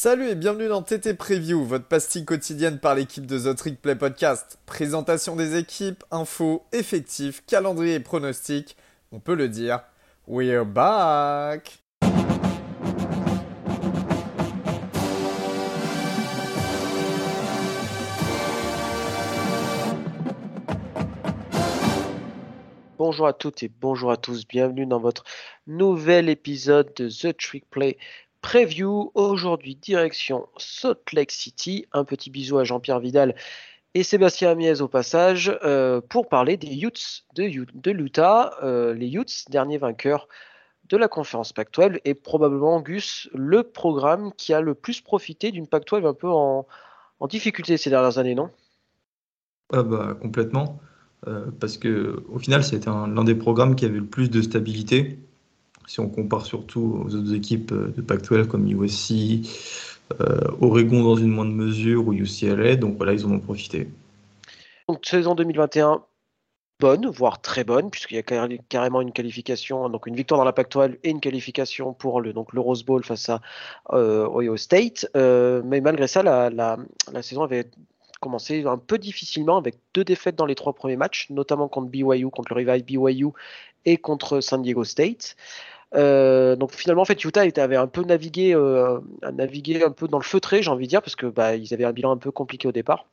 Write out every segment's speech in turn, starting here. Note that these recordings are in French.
Salut et bienvenue dans TT Preview, votre pastille quotidienne par l'équipe de The Trick Play Podcast. Présentation des équipes, infos, effectifs, calendrier et pronostics. On peut le dire, we're back! Bonjour à toutes et bonjour à tous, bienvenue dans votre nouvel épisode de The Trick Play Preview. Aujourd'hui, direction Salt Lake City. Un petit bisou à Jean-Pierre Vidal et Sébastien Amiez au passage euh, pour parler des Utes de, de l'Utah. Euh, les Utes, dernier vainqueur de la conférence Pac-12 et probablement Gus, le programme qui a le plus profité d'une Pac-12 un peu en, difficulté ces dernières années, non? Ah bah, Complètement. Euh, parce que au final, c'était l'un des programmes qui avait le plus de stabilité si on compare surtout aux autres équipes euh, de Pac-12 comme USC, euh, Oregon dans une moindre mesure ou UCLA. Donc voilà, ils en ont profité. Donc saison 2021 bonne, voire très bonne, puisqu'il y a carrément une qualification, donc une victoire dans la Pac-12 et une qualification pour le, donc le Rose Bowl face à euh, Ohio State. mais malgré ça, la, saison avait commencé un peu difficilement avec deux défaites dans les trois premiers matchs, notamment contre BYU, contre le rival BYU et contre San Diego State. Euh, donc finalement, en fait, Utah avait un peu navigué, euh, navigué un peu dans le feutré, j'ai envie de dire, parce que bah, ils avaient un bilan un peu compliqué au départ.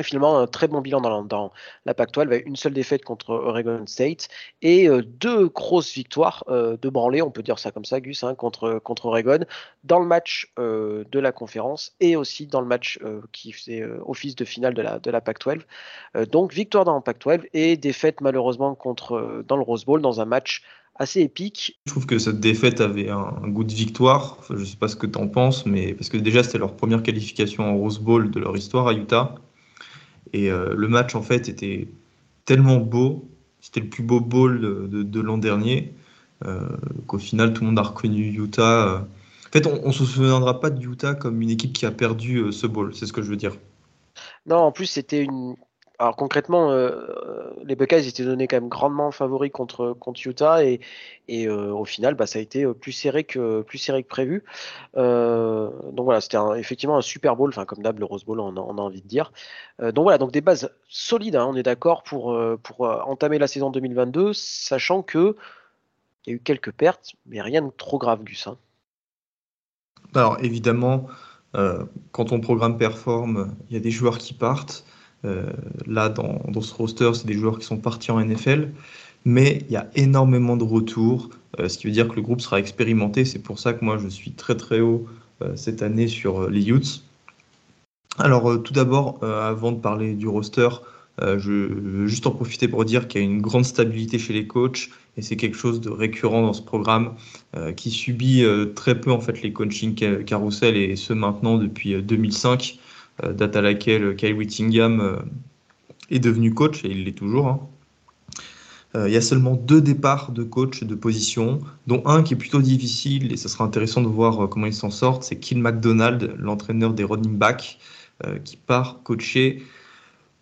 Et finalement, un très bon bilan dans, la PAC-12 avec une seule défaite contre Oregon State et euh, deux grosses victoires de branlée, on peut dire ça comme ça, Gus, hein, contre, Oregon, dans le match de la conférence et aussi dans le match qui faisait office de finale de la, de la PAC-12. donc victoire dans la PAC-12 et défaite malheureusement contre, dans le Rose Bowl dans un match assez épique. Je trouve que cette défaite avait un, goût de victoire. je ne sais pas ce que tu en penses, mais parce que déjà c'était leur première qualification en Rose Bowl de leur histoire à Utah. Et euh, le match en fait était tellement beau, c'était le plus beau bowl de, de, l'an dernier, euh, qu'au final tout le monde a reconnu Utah. En fait, on ne se souviendra pas de Utah comme une équipe qui a perdu euh, ce bowl, c'est ce que je veux dire. Non, en plus c'était une, alors concrètement, euh, les Buckeyes étaient donnés quand même grandement favoris contre, contre Utah et, et euh, au final, bah, ça a été plus serré que, prévu. Euh, donc voilà, c'était effectivement un Super Bowl, comme d'hab le Rose Bowl, on a, on envie de dire. donc voilà, donc des bases solides, hein, on est d'accord pour, entamer la saison 2022, sachant que il y a eu quelques pertes, mais rien de trop grave, Gus. Hein. Alors évidemment, quand ton programme performe, il y a des joueurs qui partent. Euh, là, dans, ce roster, c'est des joueurs qui sont partis en NFL, mais il y a énormément de retours, euh, ce qui veut dire que le groupe sera expérimenté. C'est pour ça que moi, je suis très très haut euh, cette année sur les Utes. Alors, tout d'abord, avant de parler du roster, je veux juste en profiter pour dire qu'il y a une grande stabilité chez les coachs et c'est quelque chose de récurrent dans ce programme qui subit très peu en fait les coaching carousel et ce maintenant depuis 2005. Euh, date à laquelle Kyle Whittingham euh, est devenu coach, et il l'est toujours. Hein. Euh, il y a seulement deux départs de coach de position, dont un qui est plutôt difficile, et ce sera intéressant de voir comment ils s'en sortent, c'est Kill McDonald, l'entraîneur des running backs, qui part coacher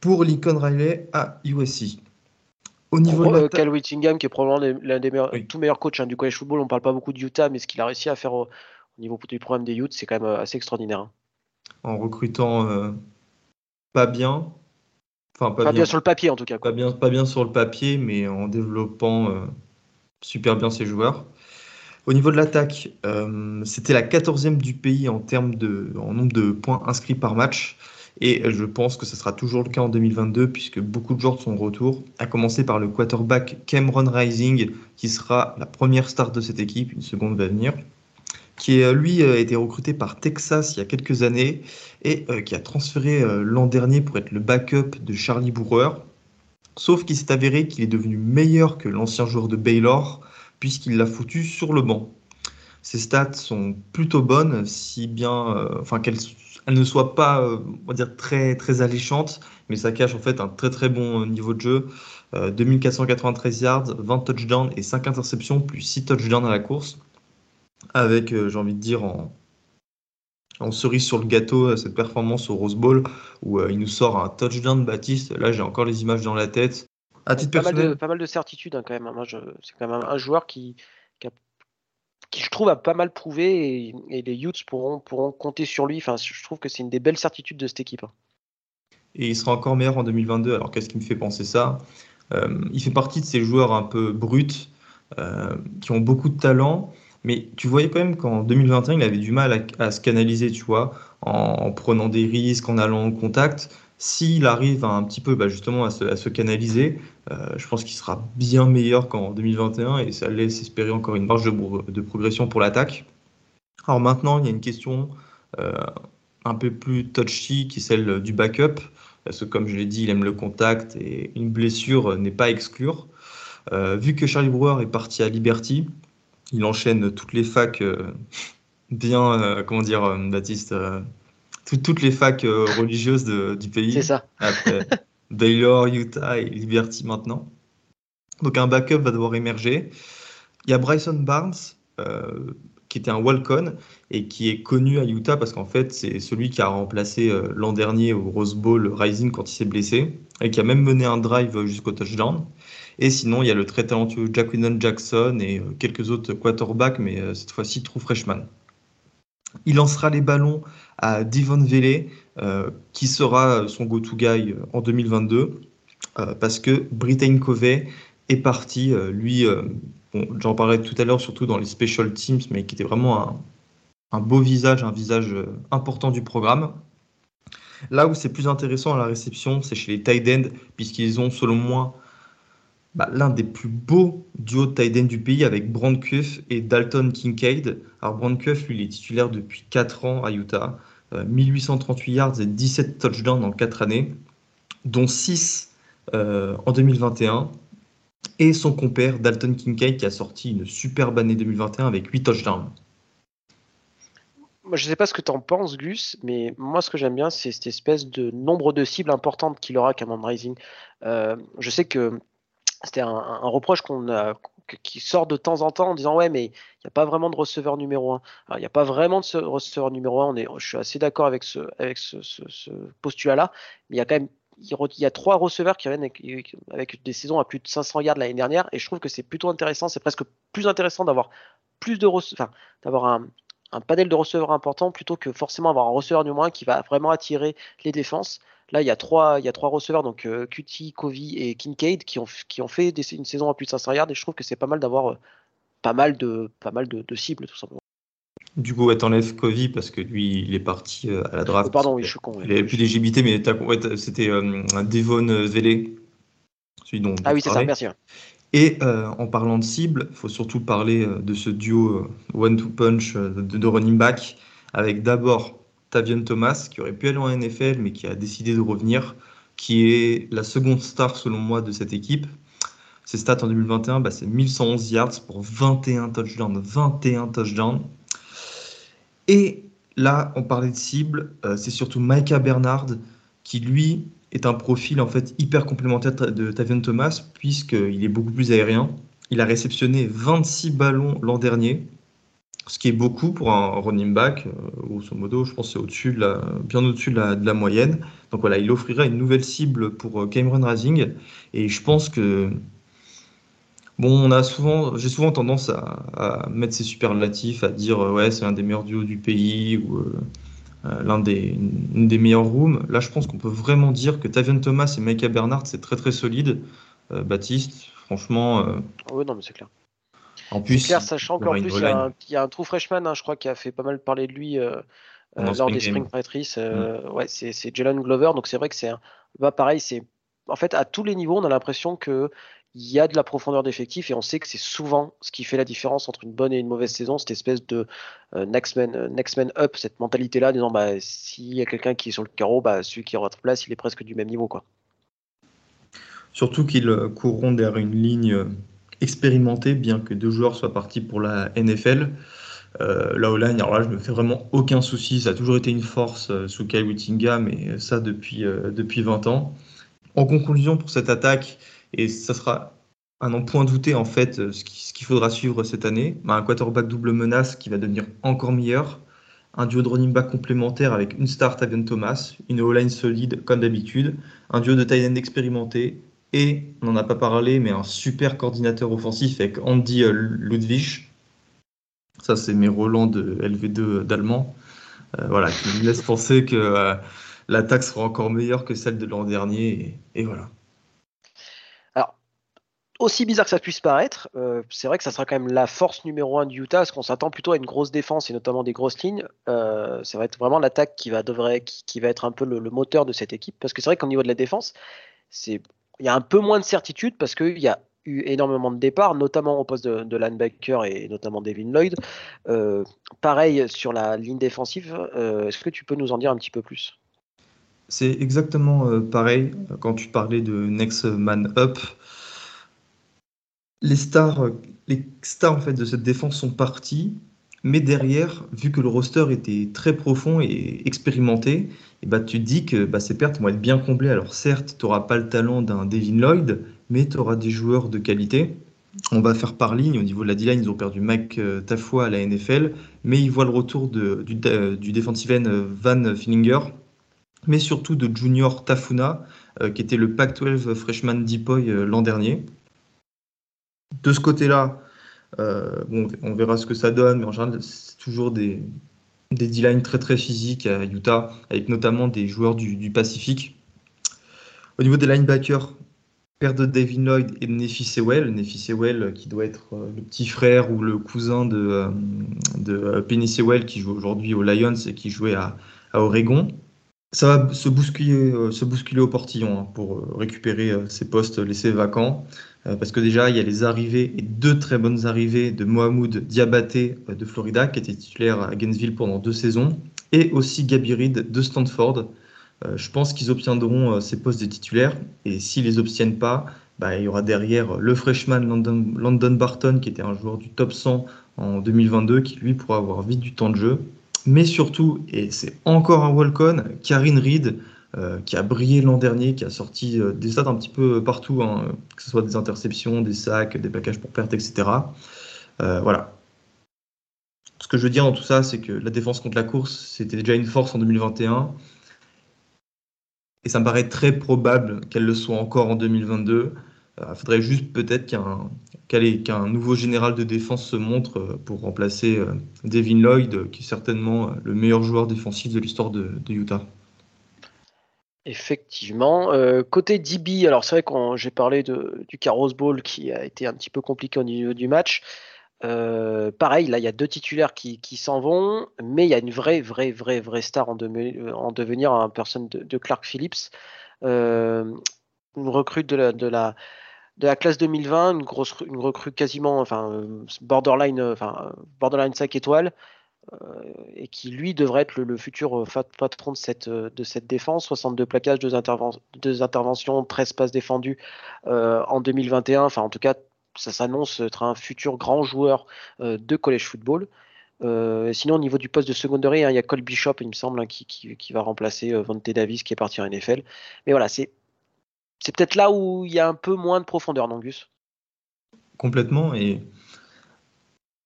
pour Lincoln Riley à USC. Au niveau de Kyle Whittingham, qui est probablement l'un des meilleurs, tout meilleurs coachs hein, du college football, on ne parle pas beaucoup de Utah, mais ce qu'il a réussi à faire au, niveau du programme des Utes, c'est quand même assez extraordinaire. Hein en recrutant euh, pas bien. Enfin, pas, bien, sur le papier en tout cas. Pas, bien, pas bien sur le papier, mais en développant euh, super bien ses joueurs. Au niveau de l'attaque, euh, c'était la 14e du pays en termes de en nombre de points inscrits par match. Et je pense que ce sera toujours le cas en 2022 puisque beaucoup de joueurs sont de retour, à commencer par le quarterback Cameron Rising qui sera la première star de cette équipe, une seconde va venir qui euh, lui euh, a été recruté par Texas il y a quelques années et euh, qui a transféré l'an dernier pour être le backup de Charlie Bourrer. Sauf qu'il s'est avéré qu'il est devenu meilleur que l'ancien joueur de Baylor puisqu'il l'a foutu sur le banc. Ses stats sont plutôt bonnes, si bien, enfin qu'elles ne soient pas, on va dire très très alléchantes, mais ça cache en fait un très très bon niveau de jeu. 2493 yards, 20 touchdowns et 5 interceptions, plus 6 touchdowns à la course avec, euh, j'ai envie de dire, en, cerise sur le gâteau, euh, cette performance au Rose Bowl où euh, il nous sort un touchdown de Baptiste. Là, j'ai encore les images dans la tête. À titre pas, mal de, pas mal de certitude hein, quand même. Moi, c'est quand même un joueur qui, qui je trouve a pas mal prouvé et, les Utes pourront, pourront compter sur lui. Enfin, je trouve que c'est une des belles certitudes de cette équipe. Hein. Et il sera encore meilleur en 2022. Alors qu'est-ce qui me fait penser ça? Euh, Il fait partie de ces joueurs un peu bruts, euh, qui ont beaucoup de talent, mais tu voyais quand même qu'en 2021, il avait du mal à, se canaliser, tu vois, en, prenant des risques, en allant au contact. S'il arrive un petit peu bah, justement à se, canaliser, euh, je pense qu'il sera bien meilleur qu'en 2021 et ça laisse espérer encore une marge de, progression pour l'attaque. Alors maintenant, il y a une question un peu plus touchy qui est celle du backup parce que comme je l'ai dit, il aime le contact et une blessure n'est pas à exclure. Euh, vu que Charlie Brewer est parti à Liberty, il enchaîne toutes les facs euh, bien, euh, comment dire, Baptiste, toutes les facs religieuses du pays. C'est ça. Après Baylor, Utah et Liberty maintenant. Donc un backup va devoir émerger. Il y a Bryson Barnes, qui était un walk-on et qui est connu à Utah parce qu'en fait, c'est celui qui a remplacé euh, l'an dernier au Rose Bowl Rising quand il s'est blessé et qui a même mené un drive jusqu'au touchdown. Et sinon, il y a le très talentueux Jack Jackson et euh, quelques autres quarterbacks, mais euh, cette fois-ci, true freshman. Il lancera les ballons à Devon Vele, qui sera son go-to guy en 2022, parce que Britain Covey est parti, lui, j'en parlais tout à l'heure, surtout dans les special teams, mais qui était vraiment un, beau visage, un visage euh, important du programme. Là où c'est plus intéressant à la réception, c'est chez les tight ends, puisqu'ils ont, selon moi, bah, l'un des plus beaux duos de tight end du pays avec Brand Cuff et Dalton Kincaid. Alors, Brand Cuff, lui, il est titulaire depuis 4 ans à Utah. 1838 euh, yards et 17 touchdowns en 4 années, dont 6 euh, en 2021 et son compère Dalton Kincaid qui a sorti une superbe année 2021 avec 8 touchdowns. Moi, je ne sais pas ce que tu en penses, Gus, mais moi, ce que j'aime bien, c'est cette espèce de nombre de cibles importantes qu'il aura Cameron Rising. Euh, je sais que c'était un, reproche qu'on a, qui sort de temps en temps en disant Ouais, mais il n'y a pas vraiment de receveur numéro 1. il n'y a pas vraiment de receveur numéro 1. On est, je suis assez d'accord avec ce, avec ce, ce postulat-là, mais il y a quand même il y a trois receveurs qui viennent avec, des saisons à plus de 500 yards l'année dernière, et je trouve que c'est plutôt intéressant. C'est presque plus intéressant d'avoir plus de enfin, d'avoir un, panel de receveurs important plutôt que forcément avoir un receveur du moins qui va vraiment attirer les défenses. Là, il y a trois, il y a trois receveurs, donc euh, QT, Covey et Kincaid, qui ont, qui ont fait une saison à plus de 500 yards, et je trouve que c'est pas mal d'avoir euh, pas mal de, pas mal de cibles, tout simplement. Du coup, t'enlèves Covey parce que lui, il est parti euh, à la draft. Oh, pardon, oui, je suis con. Il n'avait plus d'éligibilité, mais c'était euh, Devon Vele, celui dont Ah oui, c'est ça, merci. Et euh, en parlant de cible, il faut surtout parler de ce duo one-two punch de, running back, avec d'abord Tavion Thomas, qui aurait pu aller en NFL, mais qui a décidé de revenir, qui est la seconde star, selon moi, de cette équipe. Ses stats en 2021, bah, c'est 1111 yards pour 21 touchdowns. 21 touchdowns. Et là, on parlait de cible, euh, c'est surtout Micah Bernard qui, lui, est un profil en fait hyper complémentaire de Tavion Thomas, puisqu'il est beaucoup plus aérien. Il a réceptionné 26 ballons l'an dernier, ce qui est beaucoup pour un running back. Euh, grosso modo, je pense c'est bien au-dessus de la, moyenne. Donc voilà, il offrira une nouvelle cible pour euh, Cameron Rising. Et je pense que Bon, on a souvent, j'ai souvent tendance à, mettre ces superlatifs, à dire euh, ouais, c'est l'un des meilleurs duos du pays ou euh, euh, l'un des, une des meilleures rooms. Là, je pense qu'on peut vraiment dire que Tavian Thomas et Micah Bernard, c'est très très solide. Baptiste, franchement. Ah oui, non, mais c'est clair. En plus, c'est clair, sachant qu'en plus, il y, a un, true freshman, hein, je crois, qui a fait pas mal parler de lui lors des Spring Patrice. Mm. Ouais, c'est Jalen Glover. Donc c'est vrai que c'est un... bah, pareil, c'est en fait à tous les niveaux, on a l'impression que il y a de la profondeur d'effectif et on sait que c'est souvent ce qui fait la différence entre une bonne et une mauvaise saison, cette espèce de euh, next, man, euh, next man up, cette mentalité-là, disant bah, s'il y a quelqu'un qui est sur le carreau, bah, celui qui aura votre place, il est presque du même niveau. Quoi. Surtout qu'ils euh, courront derrière une ligne expérimentée, bien que deux joueurs soient partis pour la NFL. Euh, la O-line, alors là, je me fais vraiment aucun souci. Ça a toujours été une force sous Kyle Whittingham, mais ça depuis, depuis 20 ans. En conclusion, pour cette attaque, et ça sera un n'en point douter en fait euh, ce qu'il faudra suivre cette année. Bah, un quarterback double menace qui va devenir encore meilleur. Un duo de running back complémentaire avec une star Tavian Thomas, une O-line solide comme d'habitude, un duo de tight end expérimenté et, on n'en a pas parlé, mais un super coordinateur offensif avec Andy euh, Ludwig. Ça, c'est mes de LV2 d'allemand. voilà, qui me laisse penser que l'attaque sera encore meilleure que celle de l'an dernier. et voilà aussi bizarre que ça puisse paraître, euh, c'est vrai que ça sera quand même la force numéro un du Utah, parce qu'on s'attend plutôt à une grosse défense et notamment des grosses lignes. Euh, ça va être vraiment l'attaque qui va être un peu le, moteur de cette équipe, parce que c'est vrai qu'au niveau de la défense, il y a un peu moins de certitude parce qu'il y a eu énormément de départs, notamment au poste de, linebacker et notamment Devin Lloyd. Euh, pareil sur la ligne défensive. Est-ce que tu peux nous en dire un petit peu plus? C'est exactement pareil quand tu parlais de Next Man Up les stars, les stars en fait, de cette défense sont partis, mais derrière, vu que le roster était très profond et expérimenté, et bah, tu te dis que bah, ces pertes vont être bien comblées. Alors certes, tu n'auras pas le talent d'un Devin Lloyd, mais tu auras des joueurs de qualité. On va faire par ligne. Au niveau de la D-line, ils ont perdu Mike euh, Tafoua à la NFL, mais ils voient le retour du, du euh, Van Fillinger, mais surtout de Junior Tafuna, euh, qui était le Pac-12 Freshman Depoy l'an dernier de ce côté-là, euh, on verra ce que ça donne, mais en général, c'est toujours des, des D-line très très physiques à Utah, avec notamment des joueurs du, Pacifique. Au niveau des linebackers, père de Devin Lloyd et de Nefi Sewell. Nefi Sewell qui doit être euh, le petit frère ou le cousin de, euh, de Penny Sewell qui joue aujourd'hui aux Lions et qui jouait à, Oregon. Ça va se bousculer, se bousculer au portillon hein, pour récupérer ces postes laissés vacants. Euh, parce que déjà, il y a les arrivées, et deux très bonnes arrivées de Mohamed Diabaté euh, de Florida, qui était titulaire à Gainesville pendant deux saisons, et aussi Gabi Reed de Stanford. Euh, je pense qu'ils obtiendront ces postes de titulaires, et s'ils les obtiennent pas, bah, il y aura derrière le freshman London, Barton, qui était un joueur du top 100 en 2022, qui lui pourra avoir vite du temps de jeu. Mais surtout, et c'est encore un walk-on, Karine Reed, euh, qui a brillé l'an dernier, qui a sorti euh, des stats un petit peu partout, hein, que ce soit des interceptions, des sacs, des packages pour perte, etc. Euh, voilà. Ce que je veux dire dans tout ça, c'est que la défense contre la course, c'était déjà une force en 2021. Et ça me paraît très probable qu'elle le soit encore en 2022. Il faudrait juste peut-être qu'un nouveau général de défense se montre pour remplacer Devin Lloyd, qui est certainement le meilleur joueur défensif de l'histoire de Utah. Effectivement. Euh, côté DB, alors c'est vrai que j'ai parlé de, du Carros Ball qui a été un petit peu compliqué au niveau du match. Euh, pareil, là, il y a deux titulaires qui, s'en vont, mais il y a une vraie, vraie, vraie, vraie star en, en devenir, en personne de, Clark Phillips. Euh, une recrue de la, de la, de la classe 2020, une, grosse, recrue quasiment, enfin, borderline, enfin, borderline 5 étoiles. Euh, et qui lui devrait être le, futur euh, patron de cette, euh, de cette défense. 62 plaquages, 2, interventions, 13 passes défendues en 2021. Enfin, en tout cas, ça s'annonce être un futur grand joueur de college football. sinon, au niveau du poste de secondary, hein, il y a Cole Bishop, il me semble, hein, qui, qui, va remplacer Vontae Davis, qui est parti en NFL. Mais voilà, c'est peut-être là où il y a un peu moins de profondeur, Nangus. Complètement. Et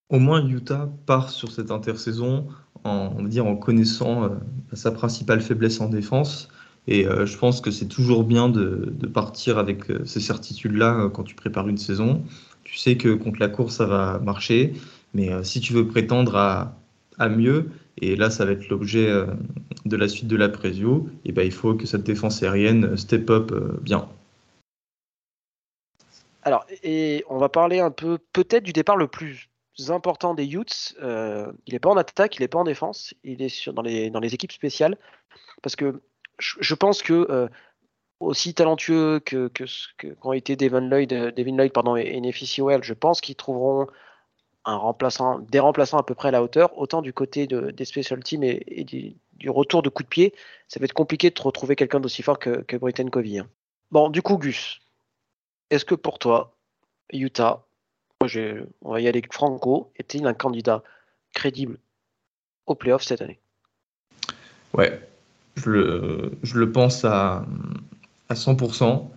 au moins, Utah part sur cette intersaison en, dire, en connaissant euh, sa principale faiblesse en défense. Et euh, je pense que c'est toujours bien de, partir avec euh, ces certitudes-là quand tu prépares une saison. Tu sais que contre la course, ça va marcher. Mais si tu veux prétendre à, mieux, et là, ça va être l'objet de la suite de la preview, et ben, il faut que cette défense aérienne step up bien. Alors, et on va parler un peu peut-être du départ le plus important des Utes, euh, il n'est pas en attaque, il n'est pas en défense, il est sur, dans, les, dans les équipes spéciales. Parce que je, pense que euh, aussi talentueux que, que, qu'ont été Devin Lloyd, euh, Devin Lloyd pardon, et, Nefi Well, je pense qu'ils trouveront un remplaçant, des remplaçants à peu près à la hauteur. Autant du côté de, des special teams et, du, retour de coup de pied, ça va être compliqué de retrouver quelqu'un d'aussi fort que, que Britton Covey. Hein. Bon, du coup, Gus, est-ce que pour toi, Utah on va y aller Franco, est-il un candidat crédible au playoff cette année? Ouais, je le, pense à, à 100%.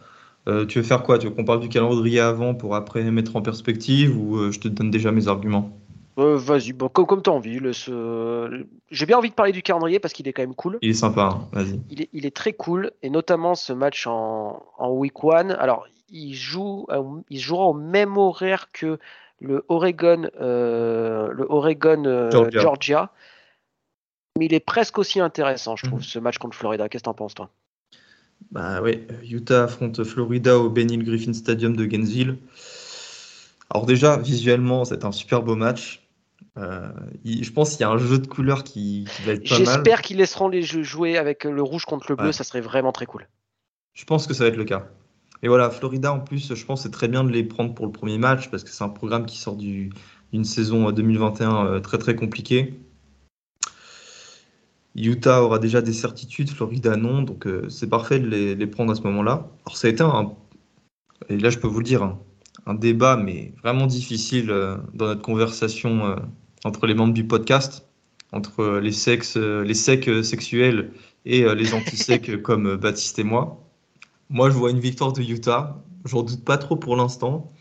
Euh, tu veux faire quoi? Tu veux qu'on parle du calendrier avant pour après mettre en perspective ou euh, je te donne déjà mes arguments? Euh, Vas-y, bon, comme, comme tu as envie. J'ai bien envie de parler du calendrier parce qu'il est quand même cool. Il est sympa, hein, vas-y. Il est, il est, très cool et notamment ce match en, en week one. Alors, il, joue, euh, il jouera au même horaire que le Oregon, le Oregon Georgia. Mais il est presque aussi intéressant, je trouve, mhm. ce match contre Florida. Qu'est-ce que tu en penses, toi? Bah oui, Utah affronte Florida au Benil Griffin Stadium de Gainesville. Alors déjà, visuellement, c'est un super beau match. Euh, je pense qu'il y a un jeu de couleurs qui, va être pas mal. J'espère qu'ils laisseront les jeux jouer avec le rouge contre le bleu, ça serait vraiment très cool. Je pense que ça va être le cas. Et voilà, Florida en plus, je pense c'est très bien de les prendre pour le premier match parce que c'est un programme qui sort d'une saison 2021 euh, très très compliquée. Utah aura déjà des certitudes, Florida non, donc euh, c'est parfait de les, prendre à ce moment-là. Alors ça a été un, et là je peux vous le dire, hein, un débat mais vraiment difficile dans notre conversation entre les membres du podcast, entre les sexes, les secs sexuels et euh, les anti-secs comme Baptiste et moi. Moi, je vois une victoire de Utah. J'en doute pas trop pour l'instant,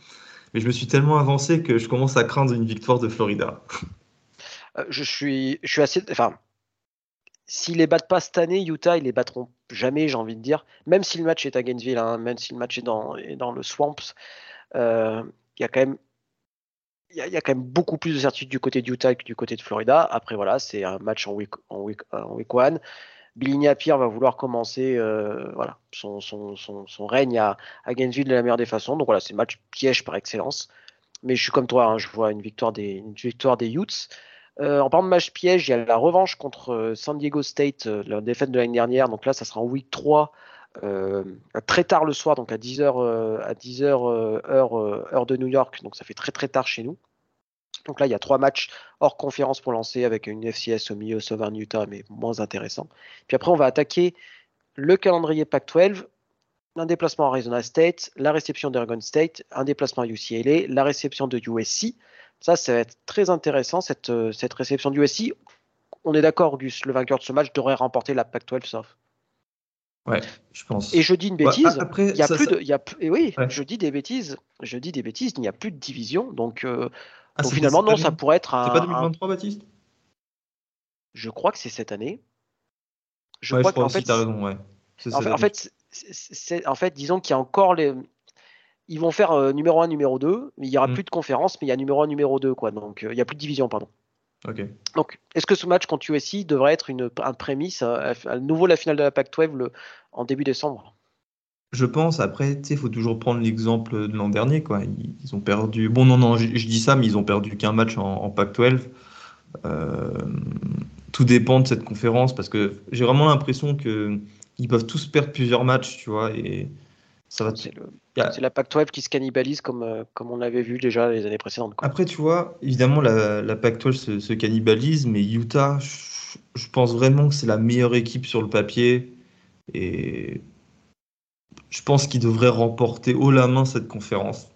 mais je me suis tellement avancé que je commence à craindre une victoire de Florida. Euh, je suis, je suis assez, enfin, s'ils les battent pas cette année, Utah, ils les battront jamais, j'ai envie de dire. Même si le match est à Gainesville, hein, même si le match est dans, dans le Swamps, euh, il y a quand même beaucoup plus de certitude du côté de Utah que du côté de Florida. Après, voilà, c'est un match en week, en week, en one. Billy Napier va vouloir commencer euh, son, règne à, Gainesville de la meilleure des façons. Donc voilà, c'est le match piège par excellence. Mais je suis comme toi, hein, je vois une victoire des, une Utes. Euh, en parlant de match piège, il y a la revanche contre San Diego State, la défaite de l'année dernière. Donc là, ça sera en week 3, très tard le soir, donc à 10h, à 10h heure, heure de New York. Donc ça fait très très tard chez nous. Donc là, il y a trois matchs hors conférence pour lancer avec une FCS au milieu Southern Utah, mais moins intéressant. Puis après, on va attaquer le calendrier Pac-12, un déplacement à Arizona State, la réception d'Oregon State, un déplacement à UCLA, la réception de USC. Ça, ça va être très intéressant, cette, euh, cette réception de USC. On est d'accord, Gus, le vainqueur de ce match devrait remporter la Pac-12 sauf. Ouais, je pense. Et je dis une bêtise. après, il y a plus de, y a, et oui, je dis des bêtises. Je dis des bêtises. Il n'y a plus de division, donc euh, ah, Donc finalement, non, ça pourrait être un. C'est pas 2023, Baptiste? Je crois que c'est cette année. Je crois, que, en fait, raison, ouais. En fait, en fait, disons qu'il y a encore les. Ils vont faire euh, numéro 1, numéro 2, mais il n'y aura mm. plus de conférence, mais il y a numéro 1, numéro 2, quoi. Donc euh, il n'y a plus de division, pardon. Donc, est-ce que ce match contre USC devrait être une, un prémisse à, nouveau la finale de la Pac-12 en début décembre? Je pense, après, il faut toujours prendre l'exemple de l'an dernier. Quoi. Ils, ont perdu. Bon, non, non, je, dis ça, mais ils ont perdu qu'un match en, Pac-12. Euh, tout dépend de cette conférence parce que j'ai vraiment l'impression qu'ils peuvent tous perdre plusieurs matchs, tu vois. Et ça va. C'est, la Pac-12 qui se cannibalise comme, euh, comme on l'avait vu déjà les années précédentes. Après, tu vois, évidemment, la, la Pac-12 se, cannibalise, mais Utah, je, je pense vraiment que c'est la meilleure équipe sur le papier. Et je pense qu'il devrait remporter haut la main cette conférence.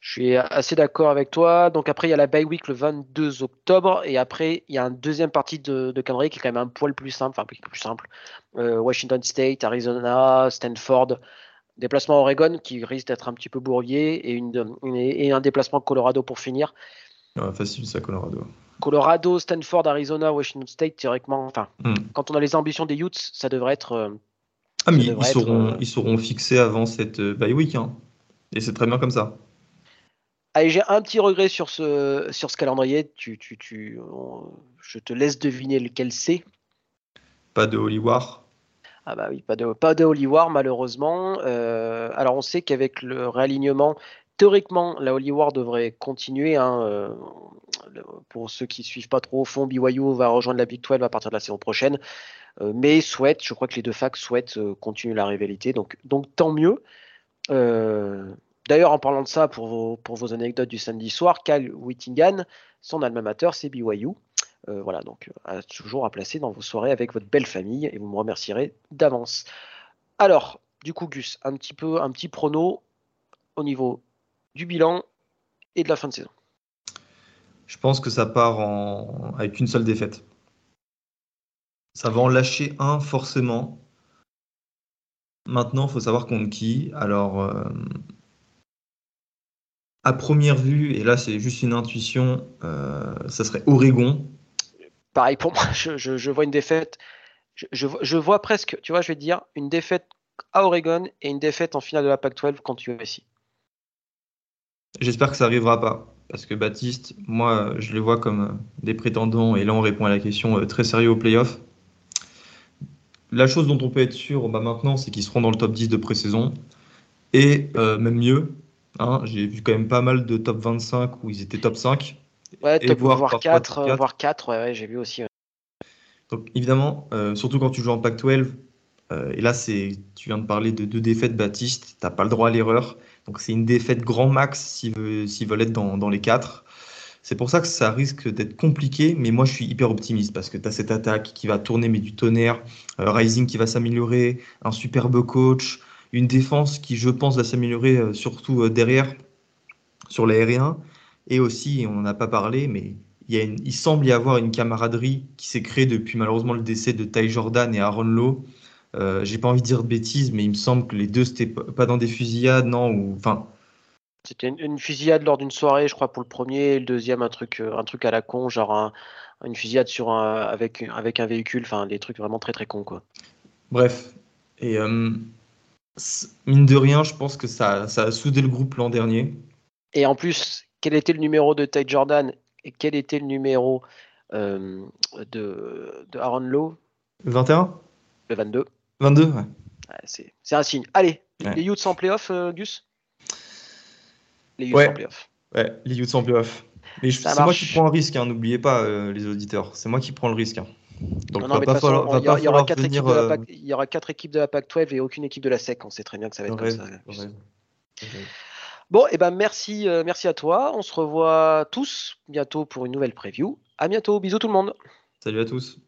Je suis assez d'accord avec toi. Donc après, il y a la bye week le 22 octobre. Et après, il y a une deuxième partie de, de calendrier qui est quand même un poil plus simple. Enfin, plus simple. Euh, Washington State, Arizona, Stanford. Déplacement Oregon qui risque d'être un petit peu bourrier. Et, une, et un déplacement Colorado pour finir. facile ça, Colorado. Colorado, Stanford, Arizona, Washington State, théoriquement. Enfin, hmm. quand on a les ambitions des Utes, ça devrait être. Euh, ah, mais ils seront, euh, ils seront fixés avant cette euh, bye week. Hein. Et c'est très bien comme ça. Allez, j'ai un petit regret sur ce, sur ce calendrier. Tu, tu, tu, je te laisse deviner lequel c'est. Pas de Holy War. Ah bah oui, pas de, pas de malheureusement. Euh, alors on sait qu'avec le réalignement, théoriquement, la Holy War devrait continuer. Hein, pour ceux qui suivent pas trop au fond, BYU va rejoindre la Big 12 à partir de la saison prochaine. Euh, mais souhaitent, je crois que les deux facs souhaitent euh, continuer la rivalité, donc, tant mieux. Euh, d'ailleurs, en parlant de ça, pour vos, anecdotes du samedi soir, Cal Whittingham, son alma mater, c'est BYU. Voilà, donc toujours à placer dans vos soirées avec votre belle famille et vous me remercierez d'avance. Alors, du coup, Gus, un petit peu, un petit prono au niveau du bilan et de la fin de saison. Je pense que ça part avec une seule défaite. Ça va en lâcher un forcément. Maintenant, il faut savoir contre qui. Alors, euh, à première vue, et là c'est juste une intuition, euh, ça serait Oregon. Pareil pour moi, je, vois une défaite. Je, vois presque, tu vois, je vais te dire, une défaite à Oregon et une défaite en finale de la Pac-12 contre USC. J'espère que ça n'arrivera pas. parce que Baptiste, moi, je les vois comme des prétendants, et là on répond à la question très sérieux au playoff. La chose dont on peut être sûr bah, maintenant, c'est qu'ils seront dans le top 10 de pré-saison. Et même mieux, hein, j'ai vu quand même pas mal de top 25 où ils étaient top 5. Ouais, top, voire, 4, voire 4, ouais, j'ai vu aussi. Donc évidemment, surtout quand tu joues en Pac-12, et là, c'est, tu viens de parler de deux défaites, Baptiste. Tu n'as pas le droit à l'erreur. Donc, c'est une défaite grand max s'ils veulent, être dans, les quatre. C'est pour ça que ça risque d'être compliqué, mais moi je suis hyper optimiste parce que tu as cette attaque qui va tourner, mais du tonnerre, euh, Rising qui va s'améliorer, un superbe coach, une défense qui, je pense, va s'améliorer euh, surtout euh, derrière, sur l'aérien. Et aussi, on n'en a pas parlé, mais il, il semble y avoir une camaraderie qui s'est créée depuis malheureusement le décès de Ty Jordan et Aaron Lowe. Euh, j'ai pas envie de dire de bêtises, mais il me semble que les deux, c'était pas dans des fusillades, non ou, enfin... C'était une, fusillade lors d'une soirée, je crois, pour le premier, et le deuxième, un truc, euh, un truc à la con, genre une fusillade sur un, avec, avec un véhicule, enfin, des trucs vraiment très très cons, quoi. Bref, et euh, mine de rien, je pense que ça, ça a soudé le groupe l'an dernier. Et en plus, quel était le numéro de Ty Jordan et quel était le numéro de, de Aaron Lowe? 21 Le 22. 22, ouais. c'est un signe. Allez, les Utes en playoff, euh, Gus? Les Utes en playoff. Ouais, les Utes en playoff. Mais c'est moi qui prends un risque, hein, n'oubliez pas, euh, les auditeurs. C'est moi qui prends le risque. Hein. Donc, il y, aura quatre équipes de la PAC, il y aura quatre équipes de la PAC 12 et aucune équipe de la SEC. On sait très bien que ça va être comme ça. Bon, et eh ben merci, euh, merci à toi. On se revoit tous bientôt pour une nouvelle preview. À bientôt. Bisous tout le monde. Salut à tous.